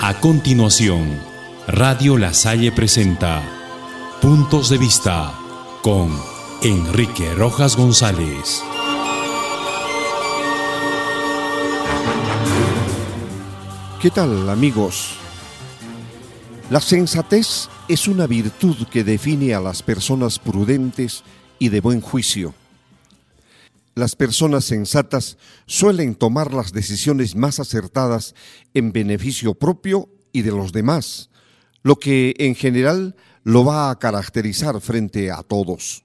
A continuación, Radio La Salle presenta Puntos de Vista con Enrique Rojas González. ¿Qué tal amigos? La sensatez es una virtud que define a las personas prudentes y de buen juicio. Las personas sensatas suelen tomar las decisiones más acertadas en beneficio propio y de los demás, lo que en general lo va a caracterizar frente a todos.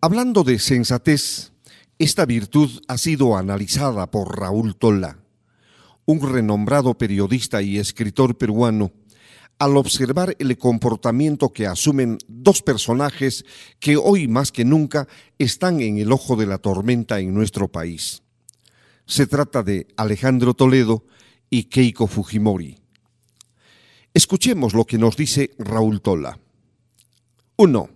Hablando de sensatez, esta virtud ha sido analizada por Raúl Tola un renombrado periodista y escritor peruano, al observar el comportamiento que asumen dos personajes que hoy más que nunca están en el ojo de la tormenta en nuestro país. Se trata de Alejandro Toledo y Keiko Fujimori. Escuchemos lo que nos dice Raúl Tola. 1.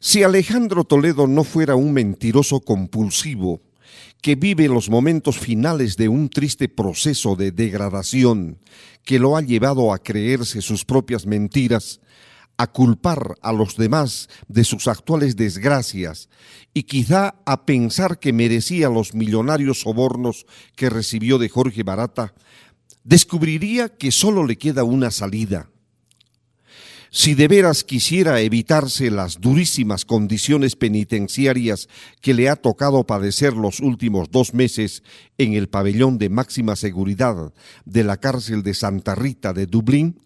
Si Alejandro Toledo no fuera un mentiroso compulsivo, que vive los momentos finales de un triste proceso de degradación que lo ha llevado a creerse sus propias mentiras, a culpar a los demás de sus actuales desgracias y quizá a pensar que merecía los millonarios sobornos que recibió de Jorge Barata, descubriría que solo le queda una salida si de veras quisiera evitarse las durísimas condiciones penitenciarias que le ha tocado padecer los últimos dos meses en el pabellón de máxima seguridad de la cárcel de Santa Rita de Dublín,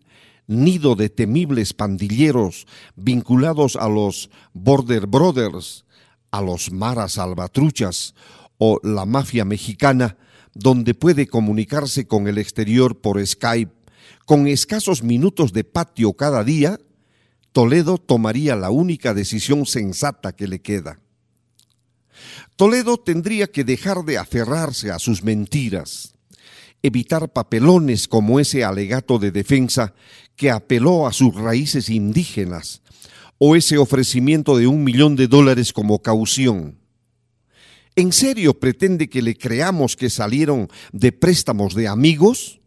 nido de temibles pandilleros vinculados a los Border Brothers, a los Maras Salvatruchas o la mafia mexicana, donde puede comunicarse con el exterior por Skype con escasos minutos de patio cada día, Toledo tomaría la única decisión sensata que le queda. Toledo tendría que dejar de aferrarse a sus mentiras, evitar papelones como ese alegato de defensa que apeló a sus raíces indígenas o ese ofrecimiento de un millón de dólares como caución. ¿En serio pretende que le creamos que salieron de préstamos de amigos?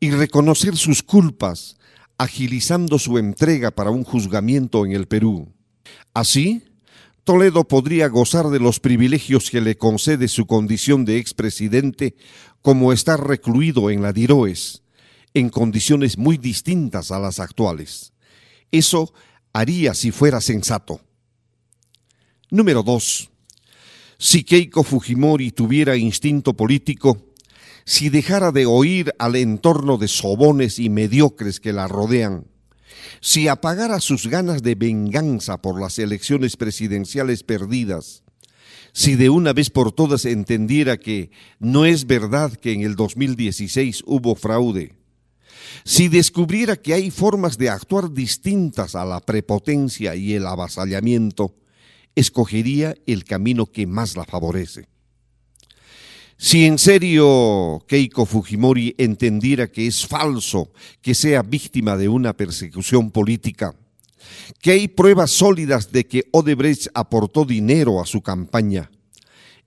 Y reconocer sus culpas, agilizando su entrega para un juzgamiento en el Perú. Así, Toledo podría gozar de los privilegios que le concede su condición de expresidente, como estar recluido en la Diroes, en condiciones muy distintas a las actuales. Eso haría si fuera sensato. Número 2. Si Keiko Fujimori tuviera instinto político, si dejara de oír al entorno de sobones y mediocres que la rodean, si apagara sus ganas de venganza por las elecciones presidenciales perdidas, si de una vez por todas entendiera que no es verdad que en el 2016 hubo fraude, si descubriera que hay formas de actuar distintas a la prepotencia y el avasallamiento, escogería el camino que más la favorece. Si en serio Keiko Fujimori entendiera que es falso que sea víctima de una persecución política, que hay pruebas sólidas de que Odebrecht aportó dinero a su campaña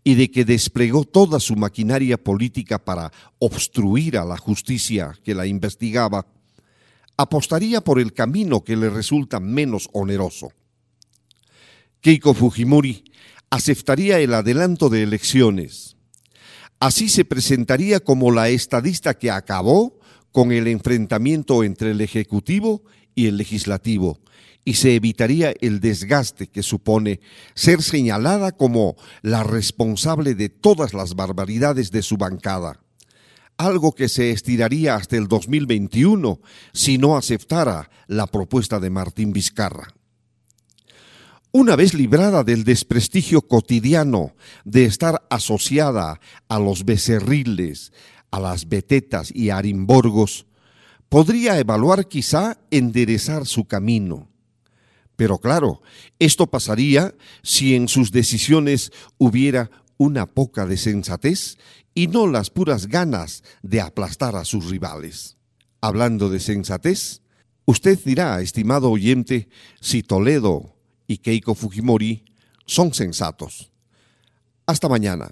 y de que desplegó toda su maquinaria política para obstruir a la justicia que la investigaba, apostaría por el camino que le resulta menos oneroso. Keiko Fujimori aceptaría el adelanto de elecciones, Así se presentaría como la estadista que acabó con el enfrentamiento entre el Ejecutivo y el Legislativo y se evitaría el desgaste que supone ser señalada como la responsable de todas las barbaridades de su bancada, algo que se estiraría hasta el 2021 si no aceptara la propuesta de Martín Vizcarra. Una vez librada del desprestigio cotidiano de estar asociada a los becerriles, a las betetas y arimborgos, podría evaluar quizá enderezar su camino. Pero claro, esto pasaría si en sus decisiones hubiera una poca de sensatez y no las puras ganas de aplastar a sus rivales. Hablando de sensatez, usted dirá, estimado oyente, si Toledo y Keiko Fujimori son sensatos. Hasta mañana.